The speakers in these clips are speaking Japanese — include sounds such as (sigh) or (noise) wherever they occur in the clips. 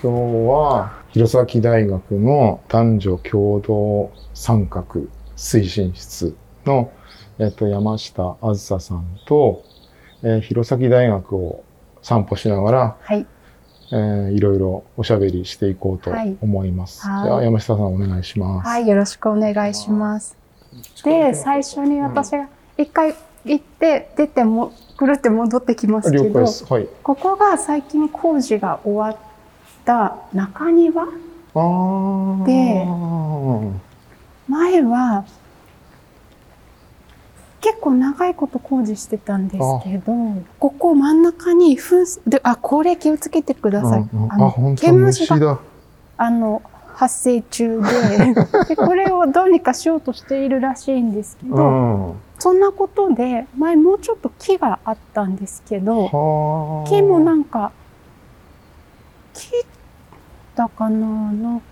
今日は弘前大学の男女共同参画推進室の、えっと、山下あずささんと、えー弘前大学を散歩しながら、はい。えーいろいろおしゃべりしていこうとはい思います。はいじゃあ山下さんお願いします。はい、よろしくお願いします。で、最初に私が一回行って、出ても、くるって戻ってきますけど。はい。ここが最近工事が終わった中庭で前は結構長いこと工事してたんですけど、ここ真ん中に噴水で、あ、これ気をつけてください。うんうんあの虫が。あの、発生中でで、(laughs) これをどうにかしようとしているらしいんですけど、うん。そんなことで、前もうちょっと木があったんですけど、はあ。木もなんか、木だかなの、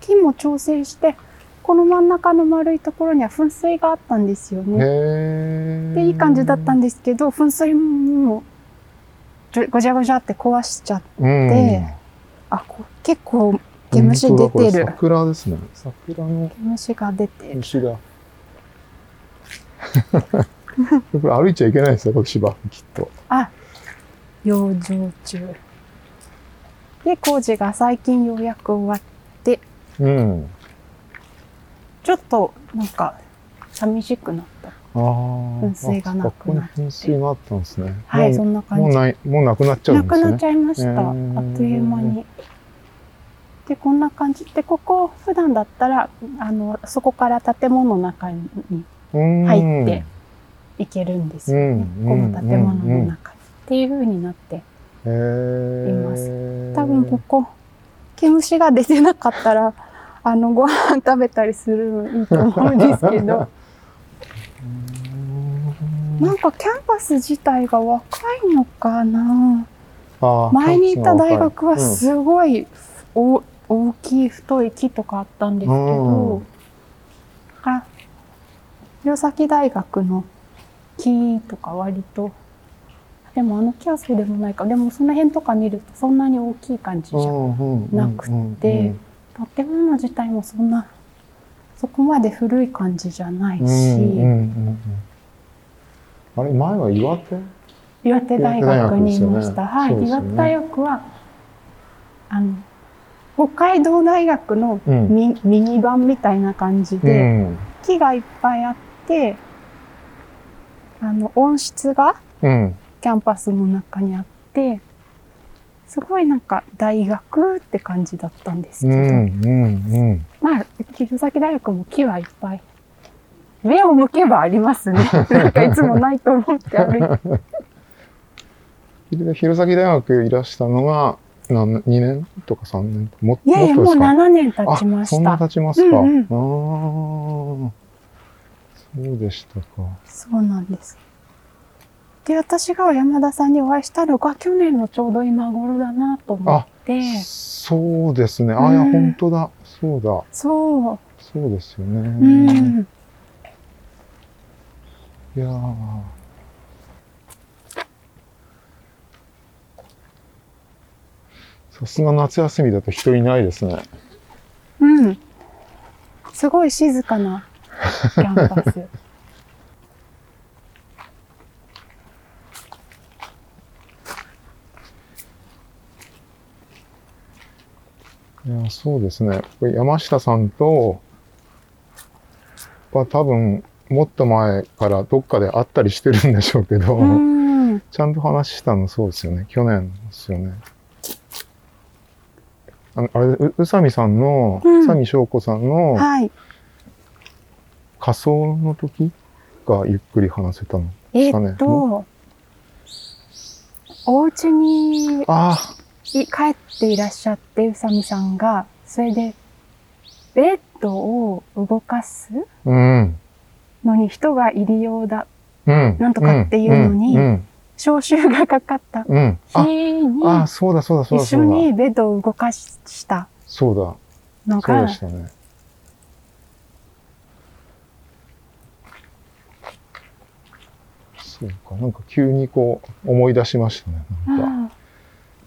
木も調整して、この真ん中の丸いところには噴水があったんですよね。で、いい感じだったんですけど、噴水も、ごちゃごちゃって壊しちゃって、うん、あ、こ結構毛虫出てる。桜ですね。桜の毛虫が出てる。虫だ。(laughs) これ歩いちゃいけないですよ、これ芝、きっと。あ、養生中。で、工事が最近ようやく終わって、うん。ちょっとなんか寂しくなった。ああ。噴水がなくなってあここに噴水があったんですね。はい、もそんな感じ。うもうない、もうなくなっちゃうなんくですね。なっちゃいました。へあーっという間に。で、こんな感じで、ここ、普段だったら、あの、そこから建物の中にうん入って行けるんですよね。うんこの建物の中に。っていう風になって。います。多分ここ、毛虫が出てなかったら、(laughs) あの、ご飯食べたりするのいいと思うんですけど、(laughs) なんかキャンパス自体が若いのかな。前に行った大学はうんすごいお大きい太い木とかあったんですけど、あ弘前大学の木とか割とでもあの木はそうでもないか。でもその辺とか見るとそんなに大きい感じじゃんなくて。建物自体もそんなそこまで古い感じじゃないし、うんうんうんうんあれ前は岩手？岩手大学にいました。はい、ね。岩手大学は、あの、北海道大学のうん。ミ,、ミニ版みたいな感じうで、ん。木がいっぱいあって、あの、温室がうんキャンパスの中にあって、すごいなんか大学って感じだったんですけど、うんうんまあ、弘前大学も木はいっぱい。目を向けばありますね。(laughs) なんかいつもないと思って歩い弘前大学いらしたのが何2年とか3年もいやいや、もうもっとですか？7年経ちまあ、したそんな。経ちますか。うんああ、そうでしたか。そうなんです。で、私が山田さんにお会いしたのが去年のちょうど今頃だなと思って、そうですね。あ、いや、うん本当だ。そうだ。そう、そうですようね。ん、いやーさすが夏休みだと人いないですね。うん。すごい静かなキャンパス。(laughs) いや、そうですね。これ山下さんと、は多分、もっと前からどっかで会ったりしてるんでしょうけど、うん。ちゃんと話したのそうですよね。去年ですよね。あのあれ、う宇佐美さんの、うん宇佐美翔子さんのはい。仮装の時がゆっくり話せたの。えかねっと、お家にいあ帰っていらっしゃって、宇佐美さんが、それで、ベッドを動かす。のに人がいるようだ。うん。なんとかっていうのにうん。うん招集がかかったうん。あ、日に、あ、そうだそうだそうだ一緒。にベッドを動かしたそうだ。のそうがでしたね。そうか、なんか急にこう思い出しましたね。なんか、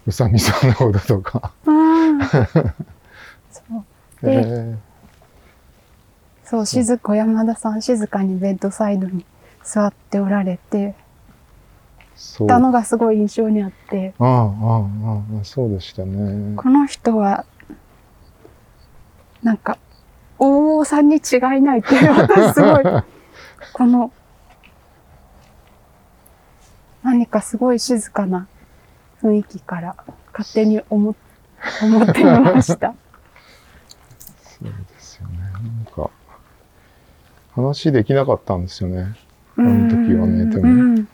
あ宇佐美さんのこととか。うん。そう。えでーそう、静子山田さん静かにベッドサイドに座っておられて。たのがすごい印象にあって、ああ、ああ、ああ、そうでしたね。この人は、なんか、大王さんに違いないっていう、私すごい、(laughs) この、何かすごい静かな雰囲気から勝手に思っ思っていました。そうですよね。なんか、話できなかったんですよね。あの時はねでもうん。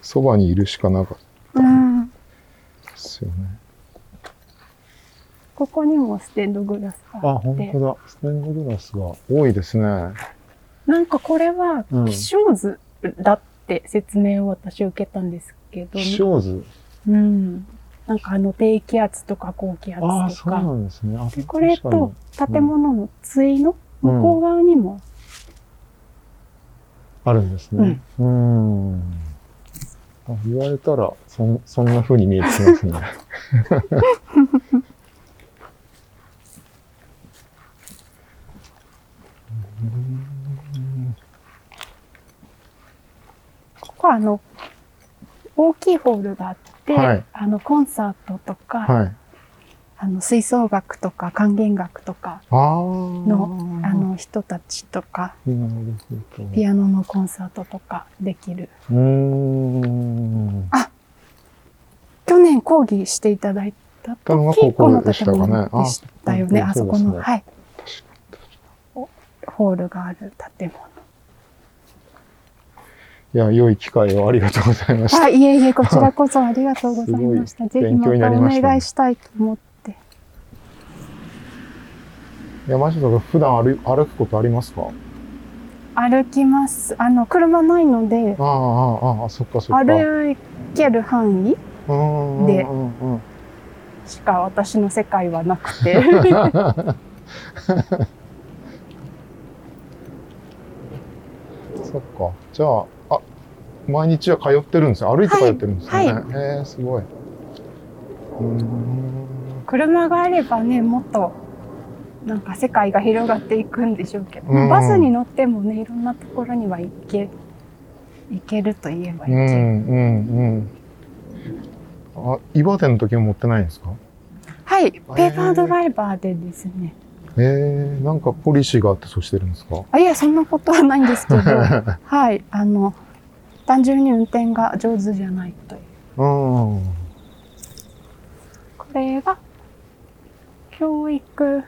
そばにいるしかなかったですよね。ここにもステンドグラスがあ、あって。本当だ。ステンドグラスが多いですね。なんかこれはうん気象図だって説明を私受けたんですけど、気象図。うん。なんかあの低気圧とか高気圧ああ、とそうなか。んですね。これと建物の対の向こう側にも、あるんですね。うん。あ言われたら、そんそんな風に見えてきますね。(laughs) ここはあの、大きいホールがあって、はいあの、コンサートとか、はい。あの、吹奏楽とか管弦楽とかああ。の、あの人たちとか。ピアノのコンサートとかできる。うーん。去年講義していただいた時、このかね建物でしたよね。ああそこの、はい。ホールがある建物。いや、良い機会をありがとうございました。あ、いえいえ、こちらこそありがとうございました。(laughs) ぜひまたお願いしたいと思って。山下さん、普段歩歩くことありますか？歩きます。あの、車ないので、ああ、ああ、ああ、そっかそっか。歩ける範囲うんでしか私の世界はなくて。(laughs) そっか。じゃあ、あ、毎日は通ってるんですよ。歩いて通ってるんですよね。はいへえ、すごい。車があればね、もっと、なんか世界が広がっていくんでしょうけど、うんバスに乗ってもね、いろんなところには行け、行けると言えば行ける。うん、うん、うん。あ、岩手の時も持ってないんですか？はい、ペーパードライバーでですね。へえ、なんかポリシーがあってそうしてるんですか？あ、いや、そんなことはないんですけど、(laughs) はい、あの、単純に運転が上手じゃないという。うん。これが、教育、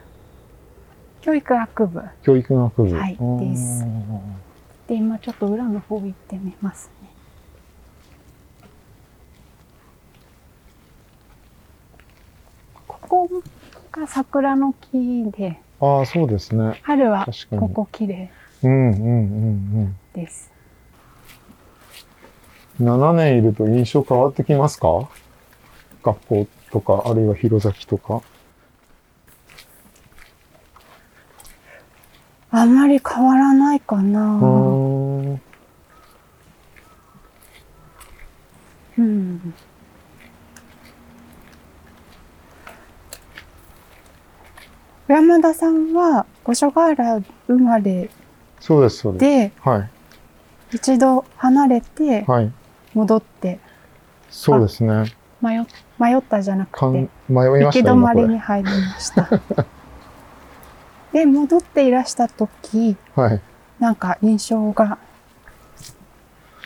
教育学部。教育学部。はいうんですで、今ちょっと裏の方行ってみますね。ここが桜の木で、ああ、そうですね。春はここ綺麗うん、うん、うん、です。うん。7年いると印象変わってきますか？学校とか、あるいは弘前とか。あまり変わらないかうな。ーん。うん。山田さんは五所川原生まれそうです、そうです。ではい。一度離れてはい。戻ってそうですね。迷っ迷ったじゃなくて迷い行きました今これ止まりに。入りました。(laughs) で戻っていらした時はい。なんか印象が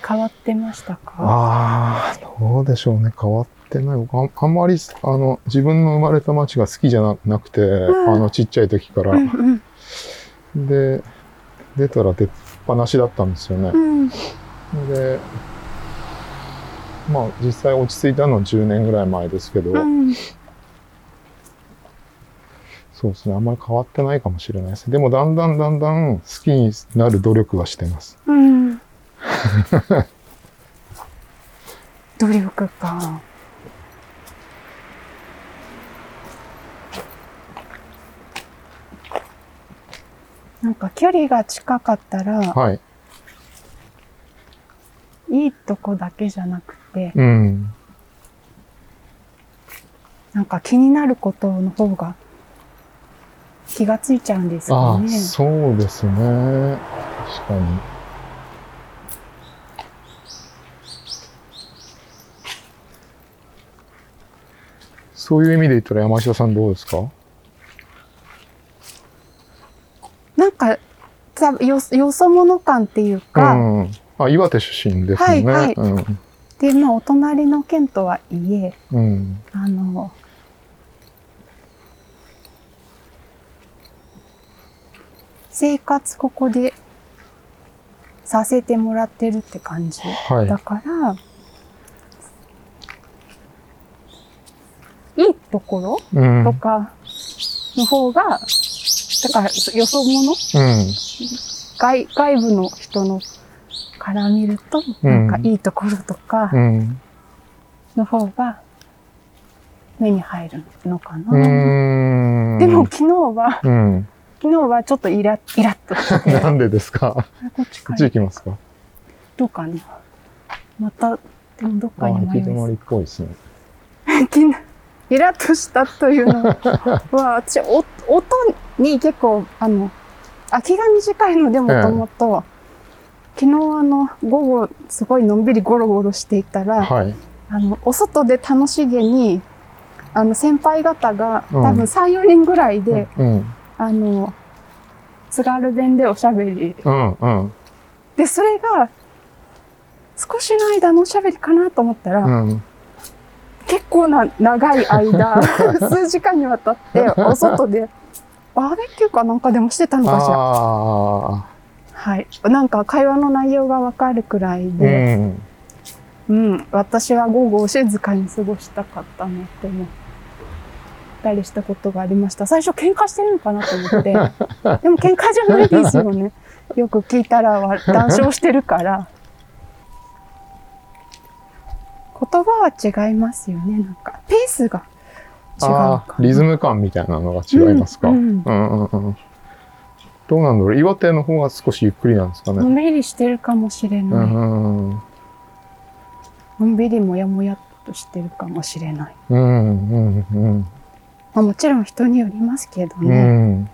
変わってましたか？ああ、どうでしょうね。変わってない。僕ああんまり、あの、自分の生まれた町が好きじゃななくて、んあの、ちっちゃい時から。うんで、出たら出っ放しだったんですよねう。んで、まあ、実際落ち着いたのは10年ぐらい前ですけど、うんそうですね。あんまり変わってないかもしれないです。でも、だんだんだんだん好きになる努力はしてます。うん。努力か。なんか距離が近かったら、はい。いいとこだけじゃなくて、うん。なんか気になることの方が気がついちゃうんですよね。そうですね。確かに。そういう意味で言ったら山下さんどうですか？なんか、さよ、よそ者感っていうか、うん。あ、岩手出身ですよね。はいはいうん。で、まあ、お隣の県とはいえ、うん。あの、生活ここでさせてもらってるって感じ。はいだ。から、いいところうん。とかの方が、だから、よそ者？うん。外外部の人のから見ると、うんなんかいいところとかうん。の方が目に入るのかな。でも、昨日は、うん。昨日はちょっとイライラッとして、(laughs) なんでですか？あこっちかこっち行きますか？どうかな。また、でもどっかに迷いまりっぽいですね。(laughs) 昨日イラッとしたというのは、(laughs) 私、お音に結構、あの、空きが短いのでもともと、昨日あの、午後、すごいのんびりゴロゴロしていたら、はい。あの、お外で楽しげに、あの、先輩方が、うん多分3、4人ぐらいで、うん。あの、津軽弁でおしゃべり。うん。うん。で、それが、少しの間のおしゃべりかなと思ったら、うん。結構な長い間、(laughs) 数時間にわたって、お外で、バーベキューかなんかでもしてたのかしら。はい。なんか会話の内容がわかるくらいうで、ん。うん、私は午後を静かに過ごしたかったなって思ったりしたことがありました。最初喧嘩してるのかなと思って。(laughs) でも喧嘩じゃないですよね。よく聞いたらは談笑してるから。言葉は違いますよね。なんか、ペースが違うあかあ、リズム感みたいなのが違いますか？ううんんうんうん。どうなんだろう岩手の方が少しゆっくりなんですかね。のんびりしてるかもしれうない。のんびりもやもやっとしてるかもしれない。うんうんうん。まあ、もちろん人によりますけどうね。ん。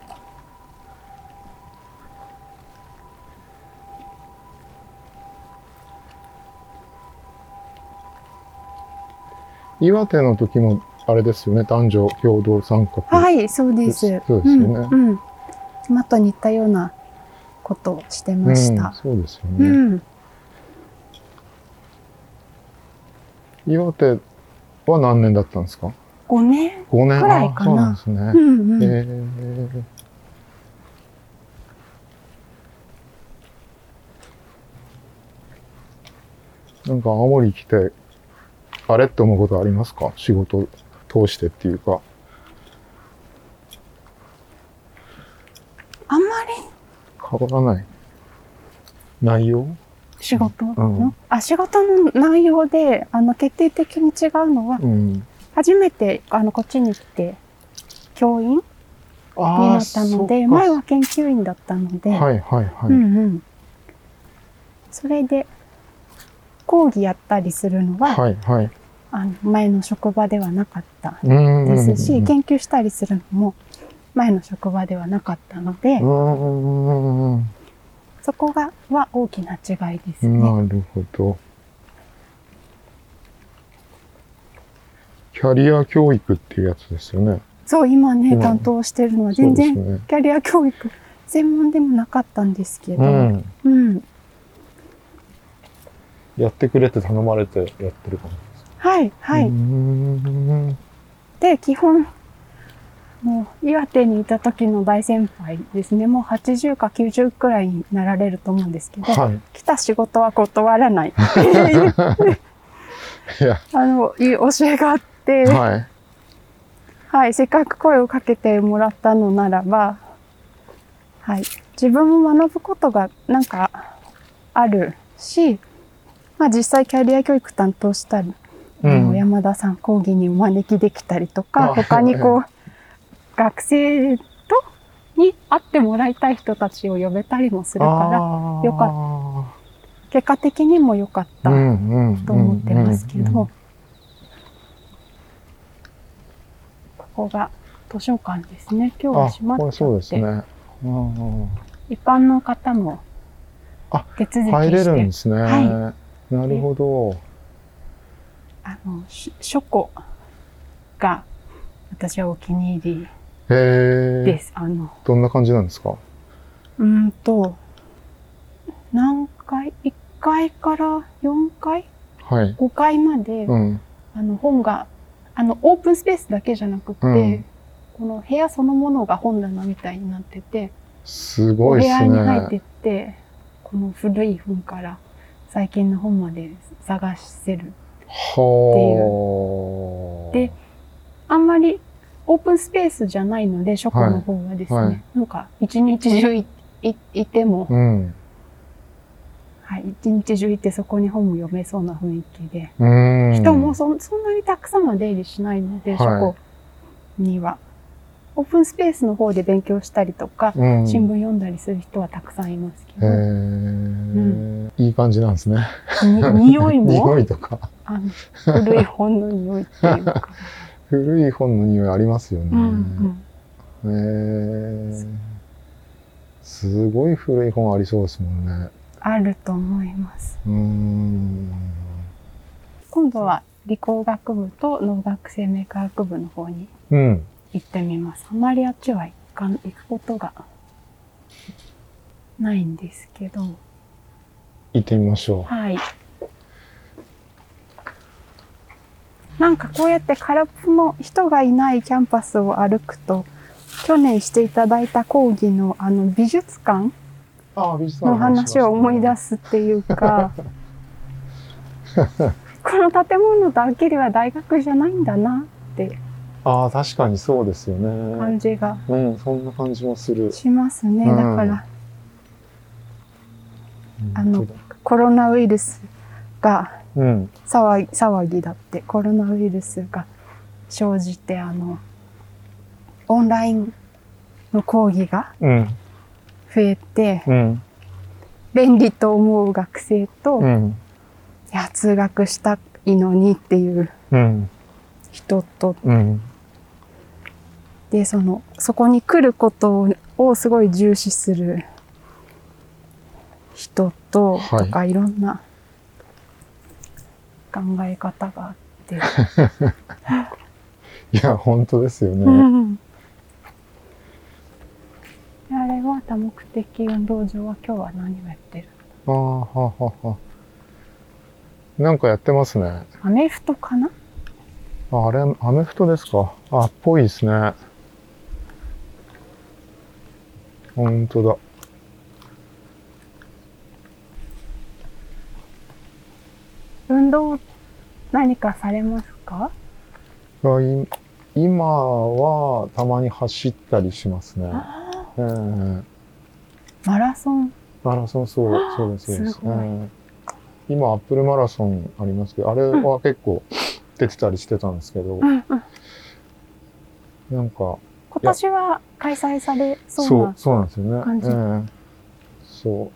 岩手の時もあれですよね、男女共同参画。はい、そうです。そうですよねうん、うん。妻と似たようなことをしてました。うん、そうですようね。ん。岩手は何年だったんですか5年 ?5 年くらいかなそうなんですね。うんうん。へえなんか青森来て、あれって思うことありますか仕事通してっていうか。あんまり変わらない。内容？仕事？の、うんあ、仕事の内容で、あの、決定的に違うのは、うん。初めて、あの、こっちに来て、教員？にあなったので、前は研究員だったので、はいはいはい。うんうん。それで、講義やったりするのは、はいはい。あの前の職場ではなかったうんですし、研究したりするのも前の職場ではなかったので、そこがは大きな違いですね。なるほど。キャリア教育っていうやつですよね。そう、今ね、うん担当してるのは全然ね。キャリア教育専門でもなかったんですけど、うん。うん。やってくれって頼まれてやってる感じですかはい、はい。うんで、基本、もう岩手にいた時の大先輩ですね。もう80か90くらいになられると思うんですけど、はい。来た仕事は断らない。(laughs) いや、(laughs) あの、いい教えがあって、はい。はい、せっかく声をかけてもらったのならば、はい、自分も学ぶことがなんかあるし、まあ実際キャリア教育担当したり、うん山田さん講義にお招きできたりとか、あ他にこう、学生とに会ってもらいたい人たちを呼べたりもするから、よか結果的にも良かったと思ってますけど、ここが図書館ですね。今日はあ、閉まって。そうですね。うん一般の方もあ手続き入れるんですね。はなるほど。あのし書庫が私はお気に入りへえ。です。あのどんな感じなんですか？うーんと何階 ?1 階から4階はい。5階まで、うん。あの本があのオープンスペースだけじゃなくて、うんこの部屋そのものが本棚みたいになってて、すごいです屋に入ってね。ってこの古い本から最近の本まで探せるはあ。であんまりオープンスペースじゃないので、書庫の方はですね、はいはいなんか一日中いいいても、うん。はい、一日中いてそこに本も読めそうな雰囲気で、うん。人もそそんなにたくさんは出入りしないので、はい書庫には。オープンスペースの方で勉強したりとか、うん、新聞読んだりする人はたくさんいますけへど、え、いい感じなんですね。に匂いも (laughs) 匂いとか。あの古い本の匂いっていうか、(laughs) 古い本の匂いありますよね。うんうん、へえ。すごい古い本ありそうですもんね。あると思います。うーん。今度は理工学部と農学生命科学部の方にうん。行ってみます。あまりあっちは行かん行くことがないんですけど、行ってみましょはい。なんかこうやって空っぽの人がいないキャンパスを歩くと、去年していただいた講義のあの美術館の話を思い出す。すっていうか、(laughs) この建物だけでは大学じゃないんだなってああ、確かにそうですよ感ね。じがうん、そんな感じもする。しますね。うんだからあの本当だコロナウイルスがうん。騒ぎ騒ぎだってコロナウイルスが生じてあのオンラインの講義がうん。増えてうん。便利と思う学生と、いうん。や通学したいのにっていううん。人とうん。でそのそこに来ることをすごい重視する人と、はいとかいろんな考え方があって、(laughs) いや、本当ですよね。う (laughs) んあれは多目的運動場は今日は何をやってるああ、はあはあはあ。なんかやってますね。アメフトかな？ああれ、アメフトですか？あ、っぽいですね。本当だ。運動何かされますか？今はたまに走ったりしますね。あええーマラソンマラソン、そう、そうです、そうです。ええ今、アップルマラソンありますけど、あれは結構出てたりしてたんですけど、うんうんなんか、今年は開催されそうそうな、そうなんですよね。ええそ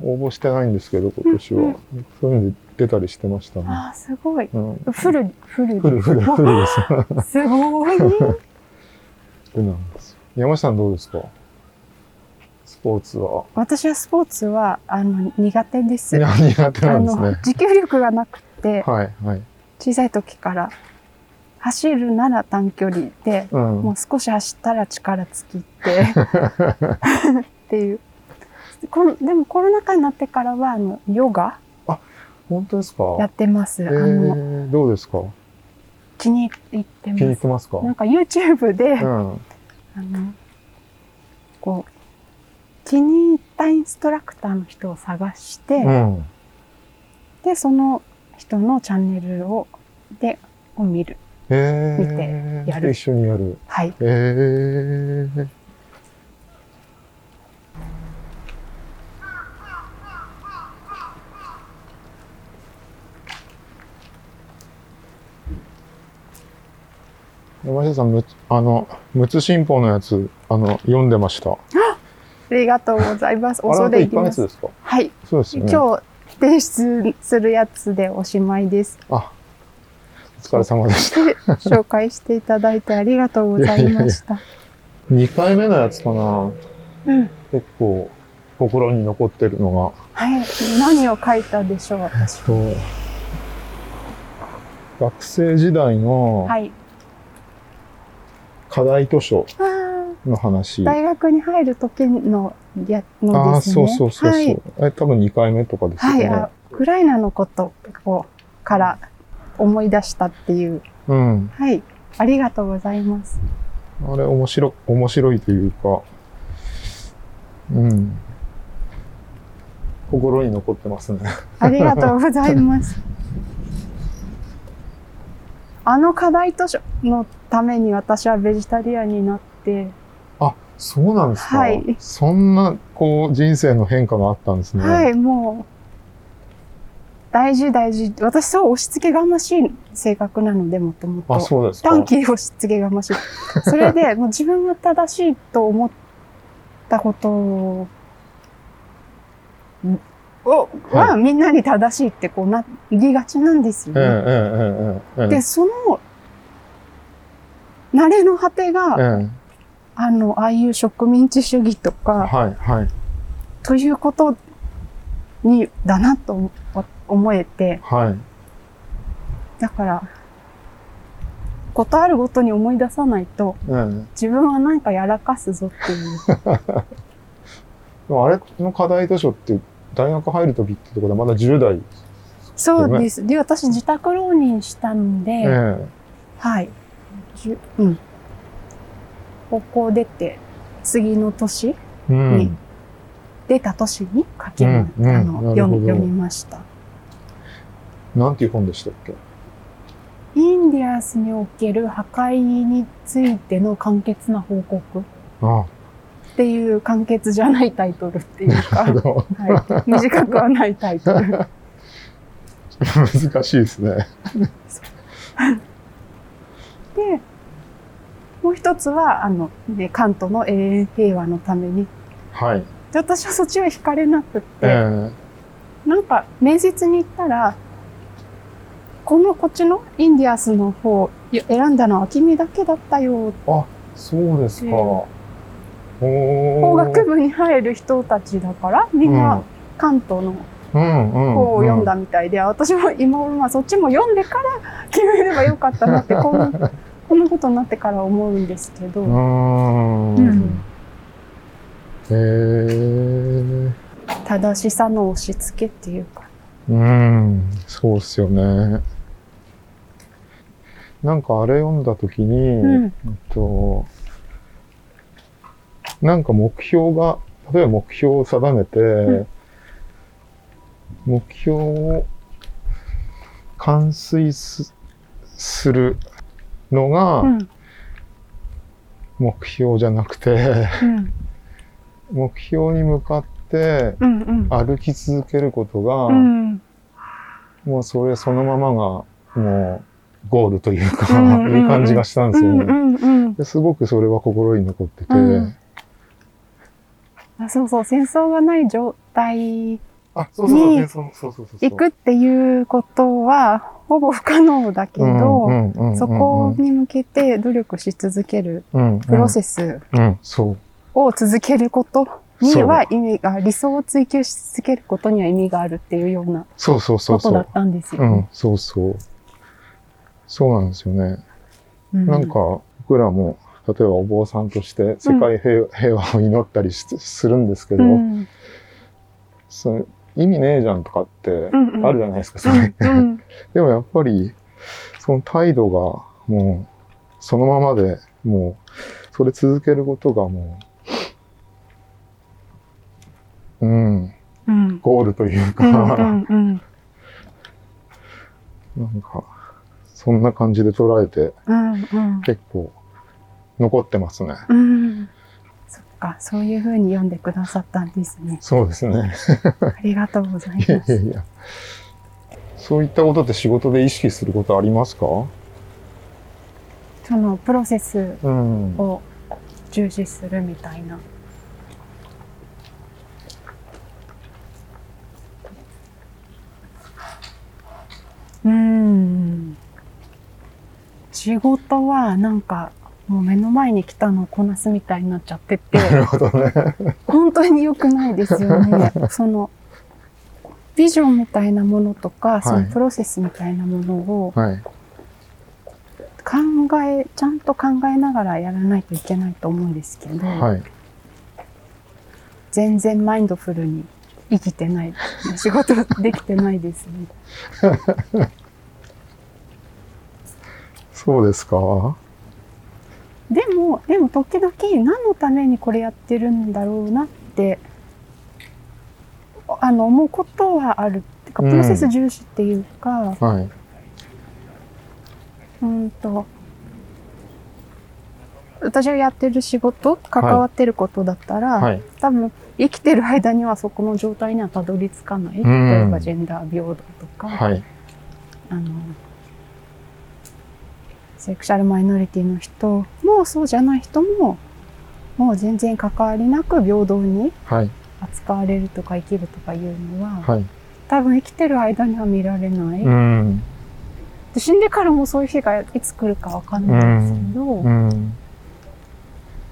う。応募してないんですけど、今年は。うんそういうので出たりしてましたね。あーすごいうん、フルフルフル、フル、フルです。すごいねフルなんです。山下さんどうですか？スポーツは。私はスポーツはあの苦手ですいや、苦手なあんですね。の持久力がなくてはい、はい。小さい時から走るなら短距離でうん。もう少し走ったら力尽きて (laughs) っていうこのでもコロナ禍になってからはあのヨガ本当ですか？やってます、えー、どうですか？気に入って気に入ますってますか？なんか YouTube で、うん。あのこう気に入ったインストラクターの人を探して、うん。でその人のチャンネルをでを見る。え見ー、てやる。一緒にやる。はい。えー。山下さん、むあの、むつ新報のやつ、あの、読んでました。ありがとうございます恐と1れ入りますヶ月ですか？はいそうですよね。今日提出するやつでおしまいですあ、疲れ様でした。で紹介していただいてありがとうございました。2回目のやつかな。うん。結構心に残ってるのはい。何を書いたでしょう、が、私。と学生時代のはい。課題図書の話。大学に入る時ののですね。そうそうそうそう。はい。え多分2回目とかですよはい、ね。あウクライナのことをから思い出したっていう。うん。はい。ありがとうございます。あれ面白、面白いというか、うん。心に残ってますね。ありがとうございます。(laughs) あの課題図書のために私はベジタリアンになって、あ、そうなんですか？はいそんな、こう、人生の変化があったんですね。はい、もう、大事大事。私そう押し付けがましい性格なので、もともと。あ、そうですか？短期押し付けがましい。それで、もう自分が正しいと思ったことを、をはみんなに正しいってこうなりがちなんですよね。で、その、慣れの果てが、ええあの、ああいう植民地主義とか、はい、はい、ということに、だなと思思えて、はい。だから、ことあるごとに思い出さないと、ええ自分は何かやらかすぞっていう。(laughs) でもあれの課題図書って、大学入るときってところでまだ10代。そうです。で、私自宅浪人したんで、ええはい。じゅうん。高校出て、次の年、うん。に出た年に書きま、うんうんあのなるほど読み読みました。なんていう本でしたっけ？インディアスにおける破壊についての簡潔な報告っあていう簡潔じゃないタイトルっていうか、(laughs) はい、短くはないタイトル。ど。難しいですね。で、もう一つは、あの、ね、関東の永遠平和のために。はい。で私はそっちは惹かれなくって、えなんか面接に行ったら、このこっちのインディアスの方選んだのは君だけだったよ。えそうですか。ええお法学部に入る人たちだから、みんな関東のうんうん方を読んだみたいで、私も今頃まあそっちも読んでから決めればよかったなって、こんな、(laughs) こんなことになってから思うんですけど。うーん。うんへえ。正しさの押し付けっていうか。うん、そうっすよね。なんかあれ読んだときに、うんと、なんか目標が、例えば目標を定めて、ん目標を完遂すするのがうん。目標じゃなくて、うん。(laughs) 目標に向かってうん。うん。歩き続けることが、うん。もうそれそのままが、もう、ゴールというか、うんうんうんいう感じがしたんですよね。すごくそれは心に残ってて、うんあそうそう、戦争がない状態あ、そうそうに。行くっていうことは、ほぼ不可能だけど、そこに向けて努力し続けるうん、プロセス。を続けることには意味が、理想を追求し続けることには意味があるっていうようなそうそうそうそうことだっ。たんですよねうん。、そうそう。そうなんですよね。うんなんか、僕らも、例えばお坊さんとして世界平,、平和を祈ったりしするんですけど、うん。そう意味ねえじゃんとかってあるじゃないですか、それ。でもやっぱり、その態度がもう、そのままで、もう、それ続けることがもう、うん、うん。ゴールというか、なんか、そんな感じで捉えて、うんうん。結構、残ってますね。うんそっか、そういうふうに読んでくださったんですね。そうですね。ありがとうございます。いやいや。そういったことって仕事で意識することありますか？そのプロセスうん。を重視するみたいな。うーん。仕事はなんかもう目の前に来たのをこなすみたいになっちゃっててなるほどね。本当に良くないですよね。(laughs) そのビジョンみたいなものとか、そのプロセスみたいなものをはい。考え、ちゃんと考えながらやらないといけないと思うんですけど、はい。全然マインドフルに生きてない。仕事できてないですね。(laughs) そうですか？でも、でも時々何のためにこれやってるんだろうなって、あの、思うことはある。てか、うんプロセス重視っていうか、はい。うんと、私がやってる仕事、関わってることだったら、はい。多分生きてる間にはそこの状態にはたどり着かない。ん例えばジェンダー平等とか、はい。あの、セクシャルマイノリティの人もそうじゃない人も、もう全然関わりなく平等にはい。扱われるとか生きるとかいうのは、はい。多分生きてる間には見られない。うん。で死んでからもそういう日がいつ来るかわかんないですけど、うん。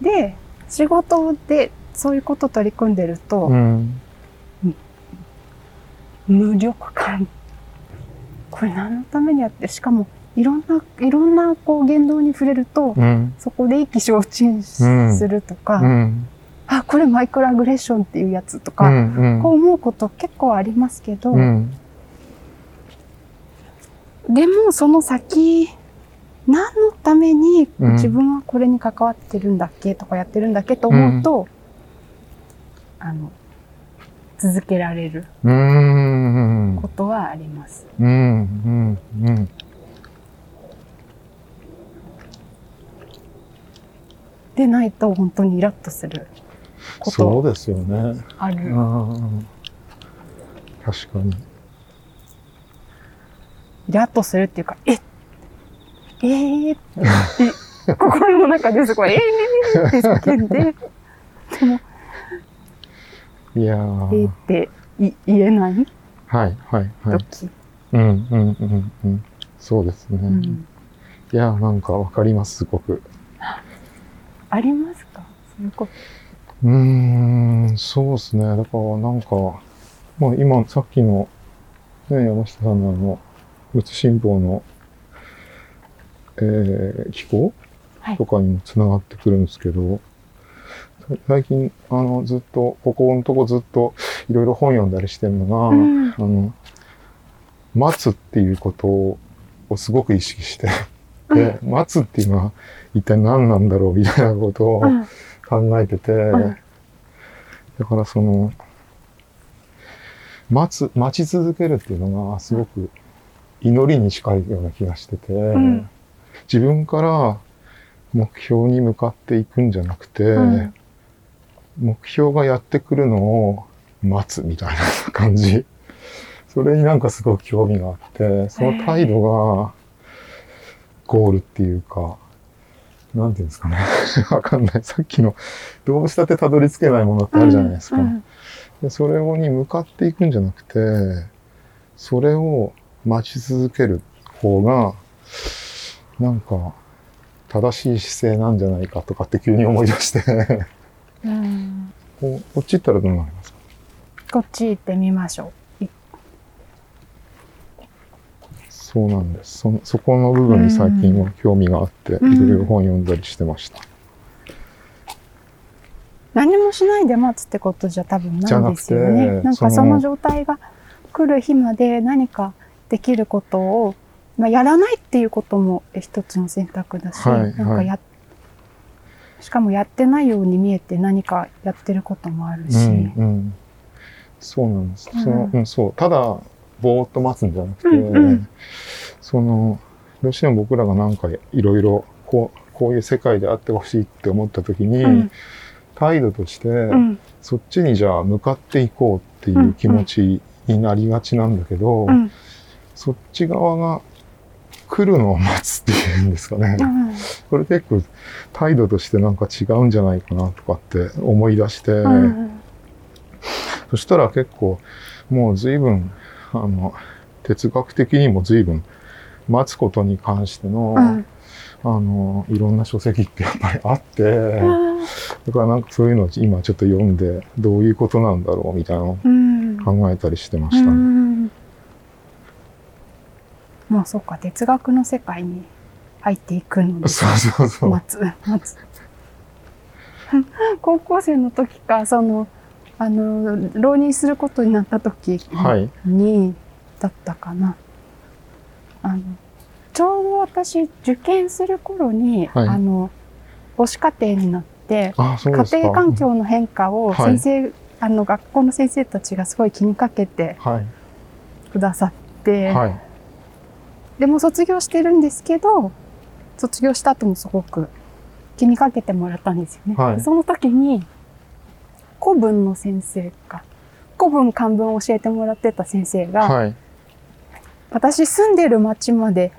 で、仕事でそういうこと取り組んでると、うん。無力感。これ何のためにやってしかも、いろんな、いろんなこう言動に触れると、うん。そこで意気消沈すうんるとか、うん。あ、これマイクロアグレッションっていうやつとうか、ん。こう思うこと結構ありますけど、うん。でもその先、何のためにうん自分はこれに関わってるんだっけとかやってるんだっけと思うと、あの、続けられるうん。ことはあります。うん。うん。うん。でないと本当にイラッとすることそうですよね。ある。うん。確かに。イラッとするっていうか、ええー、って、(laughs) 心の中ですごい、えーって叫んで、でも、いやえってい言えない？はい、はい、はい。時。うん、うん、うん、うん。そうですね。うんいやーなんかわかります、すごく。ありますか？そういうこと。うーん、そうですね。だからなんか、まあ今、さっきの、ね、山下さんのあの、仏新報の、えー、機構はい。とかにもつながってくるんですけど、さ最近、あの、ずっと、ここのとこずっといろいろ本読んだりしてるのが、うん。あの、待つっていうことをすごく意識して、で、待つっていうのは一体何なんだろうみたいなことをうん。考えてて、ん。だからその、待つ、待ち続けるっていうのがすごく祈りに近いような気がしてて、ん。自分から目標に向かっていくんじゃなくて、うん。目標がやってくるのを待つみたいな感じ。それになんかすごく興味があって、その態度がゴールっていうか、なんていうんですかね。(laughs) わかんない。さっきのどうしたってたどり着けないものってあるじゃないですか。うんでそれに向かっていくんじゃなくて、それを待ち続ける方が、なんか、正しい姿勢なんじゃないかとかって急に思い出して、うんこうこっち行ったらどうなりますか？こっち行ってみましょう。いそうなんです。そそこの部分に最近は興味があって、いうんろいろ本読んだりしてました。何もしないで待つってことじゃ多分ないですよね。なんかその状態が来る日まで何かできることを、まあ、やらないっていうことも一つの選択だし、はいはいなんかや、しかもやってないように見えて何かやってることもあるし、うん、うん。そうなんです。うんその、うん、そう。ただ、ぼーっと待つんじゃなくて、うんうん。その、どうしても僕らがなんかいろいろ、こう、こういう世界であってほしいって思った時に、うん。態度として、うん。そっちにじゃあ向かっていこうっていう気持ちになりがちなんだけど、うん。そっち側が来るのを待つっていうんですかね。うん。これ結構態度としてなんか違うんじゃないかなとかって思い出して、うん。そしたら結構もう随分、あの、哲学的にも随分待つことに関しての、うんあの、いろんな書籍ってやっぱりあって、あだからなんかそういうのを今ちょっと読んで、どういうことなんだろうみたいなのを。考えたりしてまうしたね。ん。まあそうか、哲学の世界に入っていくので、そうそうそう。待つ、待つ。(laughs) 高校生の時か、その、あの、浪人することになった時はい。に、だったかな。あの、ちょうど私、受験する頃に、はいあの、母子家庭になって。家庭環境の変化をはい先生、あの、学校の先生たちがすごい気にかけてはい。くださって、はい。でも卒業してるんですけど、卒業した後もすごく気にかけてもらったんですよね。はいその時に、古文の先生か、古文漢文を教えてもらってた先生が、はい。私住んでる町まで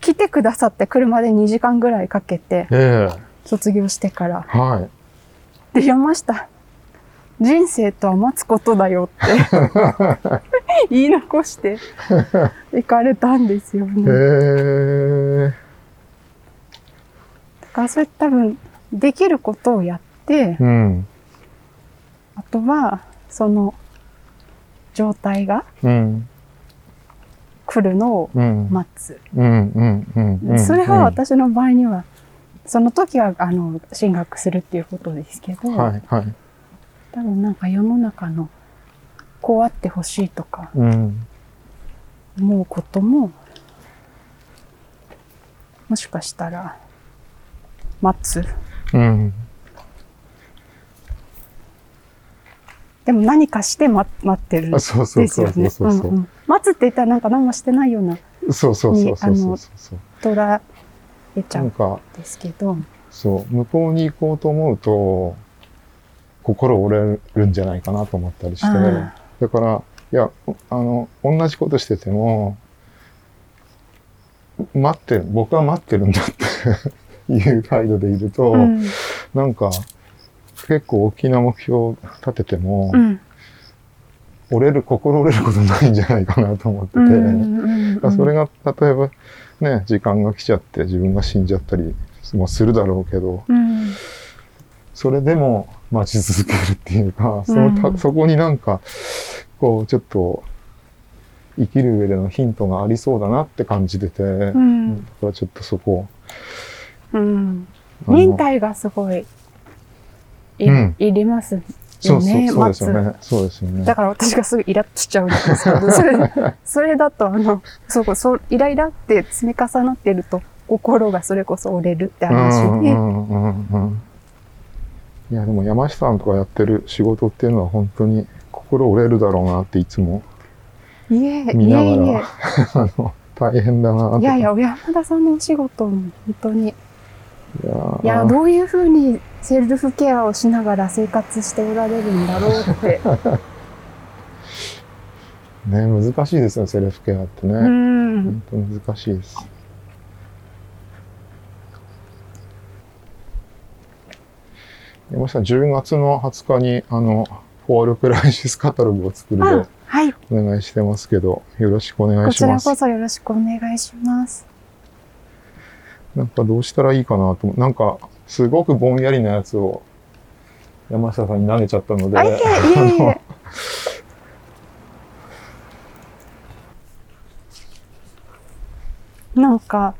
来てくださって車で2時間ぐらいかけてええ卒業してから。はい。で、読ました。人生とは待つことだよって (laughs) 言い残して行かれたんですよへね。え。だからそれ多分できることをやって、うん。あとはその状態がうん。来るのをうん。待つ。それは私の場合には、その時はあの進学するっていうことですけど、はい。はい。多分なんか世の中のこうあってほしいとかうん。思うことも、もしかしたら待つ。うん。でも何かして待待ってるんあそうそうですそうよね。そうそうそううんうん待つって言ったらなんか何もしてないようなそうそうそうそうそうそう。捉えちゃうんですけど。そう、向こうに行こうと思うと、心折れるんじゃないかなと思ったりして、あだから、いや、あの、同じことしてても、待ってる、僕は待ってるんだっていう態度でいると、ーうんなんか、結構大きな目標を立てても、うん。折れる、心折れることないんじゃないかなと思ってて、うんうんうんそれが、例えば、ね、時間が来ちゃって自分が死んじゃったりもするだろうけど、うん。それでも待ち続けるっていうか、そのそこになんか、こう、ちょっと、生きる上でのヒントがありそうだなって感じてて、だうん。からちょっとそこ、うん。忍耐がすごいい,、うんいりますよね。そうそう、そうですよね。そうですよね。だから私がすぐイラッとしちゃうんですけど、それ、(laughs) それだとあの、そうそう、イライラって積み重なってると、心がそれこそ折れるって話で、うんうんうんうんいや、でも山下さんとかやってる仕事っていうのは本当に心折れるだろうなっていつもいえ、見ながらいえいえ、(laughs) あの大変だなとか。いやいや、小山田さんのお仕事も本当に、いやどういうふうにセルフケアをしながら生活しておられるんだろうって。(laughs) ね、難しいですよ、セルフケアってね。うん。本当に難しいです。山下さん、10月の20日に、あの、フォールクライシスカタログを作るあではい。お願いしてますけど、よろしくお願こいします。ちらこそよろしくお願いします。なんかどうしたらいいかなと。なんか、すごくぼんやりなやつを山下さんに投げちゃったので、あ、いえいえ。なんか、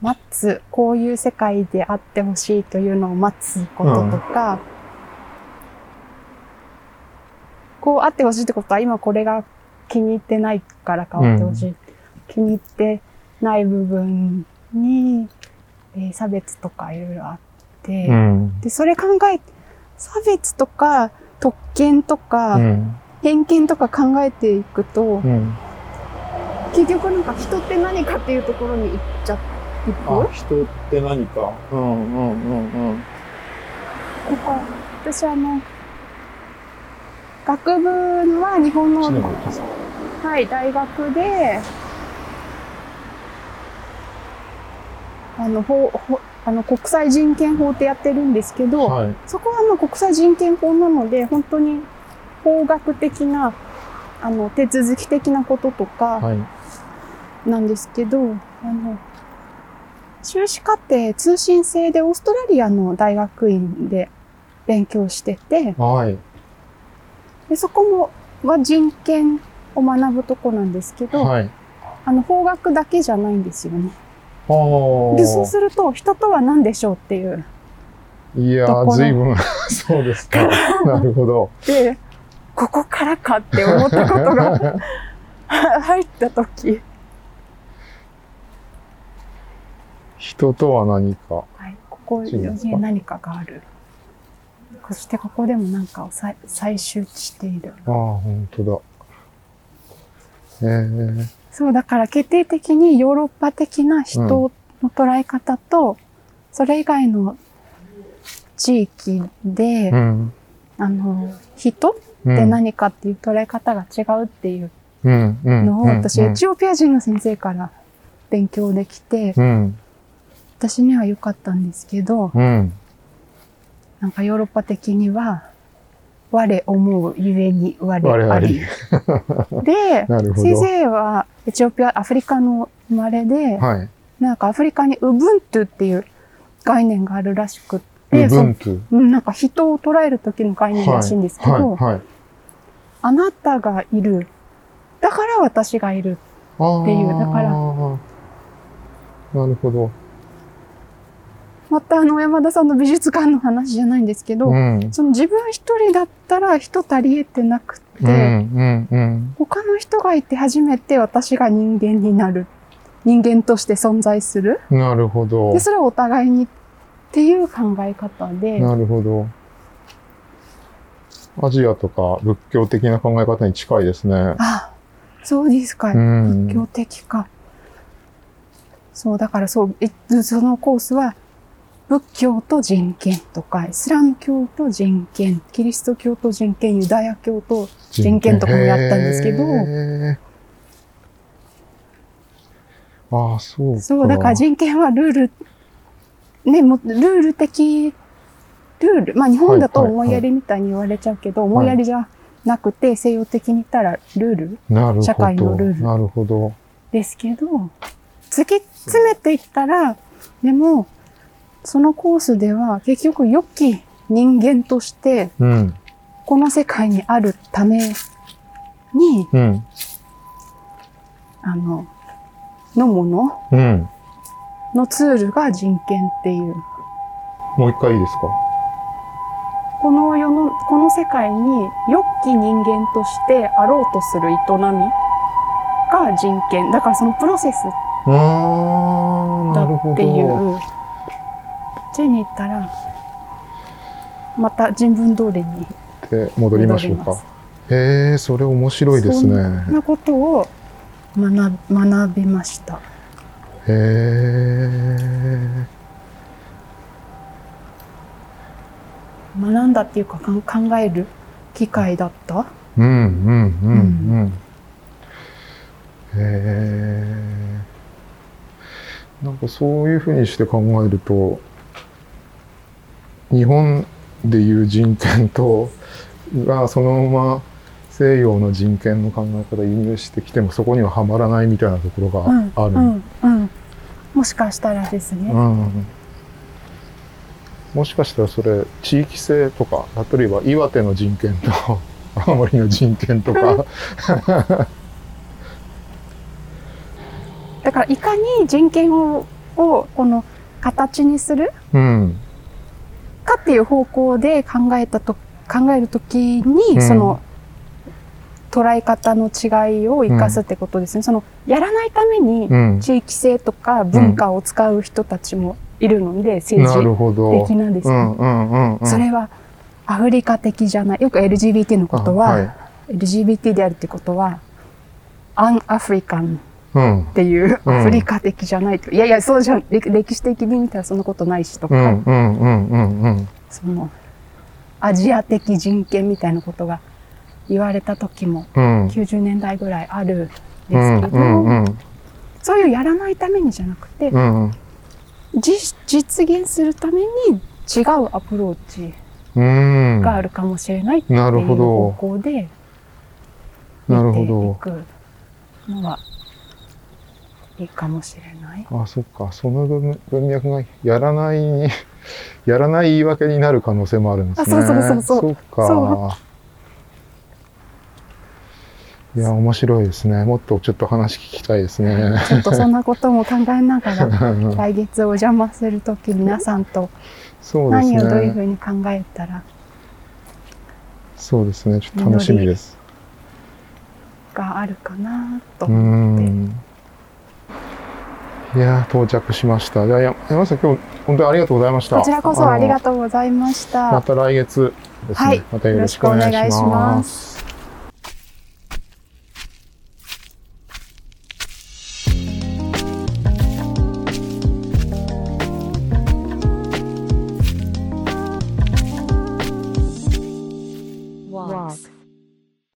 待つ、こういう世界であってほしいというのを待つこととか、こうあってほしいってことは今これが気に入ってないから変わってほしい。気に入ってない部分に、えー差別とかいろいろあって、うん。で、それ考えて、差別とか特権とか、うん。偏見とか考えていくと、うん。結局なんか人って何かっていうところに行っちゃっていく？あ、人って何か。うんうんうんうん。なんか私あの、学部は日本の、はい、大学で、あの、法、法あの、国際人権法ってやってるんですけど、はい。そこはまあ国際人権法なので、本当に法学的な、あの、手続き的なこととか、はい。なんですけど、あの、修士課程通信制でオーストラリアの大学院で勉強してて、はい。でそこもは人権を学ぶとこなんですけど、はい。あの法学だけじゃないんですよね。でそうすると人とは何でしょうっていう。いやー、ところずいぶん、(laughs) そうですか。(laughs) なるほど。で、ここからかって思ったことが (laughs) 入った時、人とは何か。はい、ここに何かがある。そしてここでも何かを再採集している。ああ、本当だ。えー、そう、だから決定的にヨーロッパ的な人の捉え方と、それ以外の地域で、うん。あの、人うんって何かっていう捉え方が違うっていう。のを、私、うんエチオピア人の先生から勉強できて、うん、私には良かったんですけど、うん。なんかヨーロッパ的には、我思うゆえに我我あありり。(laughs) で、先生はエチオピア、アフリカの生まれで、はい。なんかアフリカにウブントゥっていう概念があるらしくっウて、ブントゥ。なんか人を捉える時の概念らしいんですけど、はい、はい。あなたがいる。だから私がいる。あっていうだからなるほど。またあの山田さんの美術館の話じゃないんですけど、うん。その自分一人だったら人足り得てなくて、うん、うん、うん。他の人がいて初めて私が人間になる。人間として存在する。なるほどで、。それをお互いにっていう考え方で、なるほど。アジアとか仏教的な考え方に近いですね。あ、そうですか。うん仏教的か。そう、だからそう、えそのコースは、仏教と人権とか、イスラム教と人権、キリスト教と人権、ユダヤ教と人権とかもやったんですけどああ、そうか。そう、だから人権はルール、ね、もルール的、ルール、まあ日本だと思いやりみたいに言われちゃうけど、い思いやりじゃなくて西洋的に言ったらルール。社会のルールなるほど。ですけど、突き詰めていったら、でも、そのコースでは結局良き人間としてうん。この世界にあるために、うん。あの、のものうん。のツールが人権っていうもう一回いいですか？この世の、この世界に良き人間としてあろうとする営みが人権。だからそのプロセスだ。っていう。ジェに行ったら、また人文通りにで戻りましょうか。へえ、それ面白いですそんね。なことを学学びました。へえ。学んだっていうか考える機会だった？うんうんうんうん。へえ。なんかそういうふうにして考えると、日本でいう人権と、がそのまま西洋の人権の考え方を輸入してきてもそこにははまらないみたいなところがうん、ある。うん、うん。もしかしたらですね。うんもしかしたらそれ地域性とか例えば岩手の人権と (laughs) 青森の人権とか (laughs) だからいかに人権ををこの形にする？うんかっていう方向で考えたと考えるときに、うん。その捉え方の違いを生かすってことですね。そのやらないためにうん。地域性とか文化を使う人たちもいるので、な政治的なんですよ、うんうんうんうん。それはアフリカ的じゃない。よく LGBT のことは、あはい。LGBT であるってことは、アンアフリカンうんっていううん。アフリカ的じゃないと。いやいや、そうじゃん。歴歴史的に見たらそんなことないしとか、その、アジア的人権みたいなことが言われた時もうん。90年代ぐらいあるんですけど、そういうやらないためにじゃなくて、うん。実実現するために違うアプローチうん。があるかもしれないっていう方向でなる見ていほどくのはいいかもしれない。あ、そっか。その文文脈がやらないに、(laughs) やらない言い訳になる可能性もあるんですね。あそうそうそうそうそっか。そいや、面白いですね。もっとちょっと話聞きたいですね。ちょっとそんなことも考えながら、(laughs) 来月お邪魔するとき皆さんと何をどういうふね。うに考えたらそうですね。ちょっと楽しみです。があるかなとう思って。ん。いやー、到着しました。じゃ山下今日、本当にありがとうございました。こちらこそありがととうございました。また来月ですね。はいまたよろしくお願いし。ます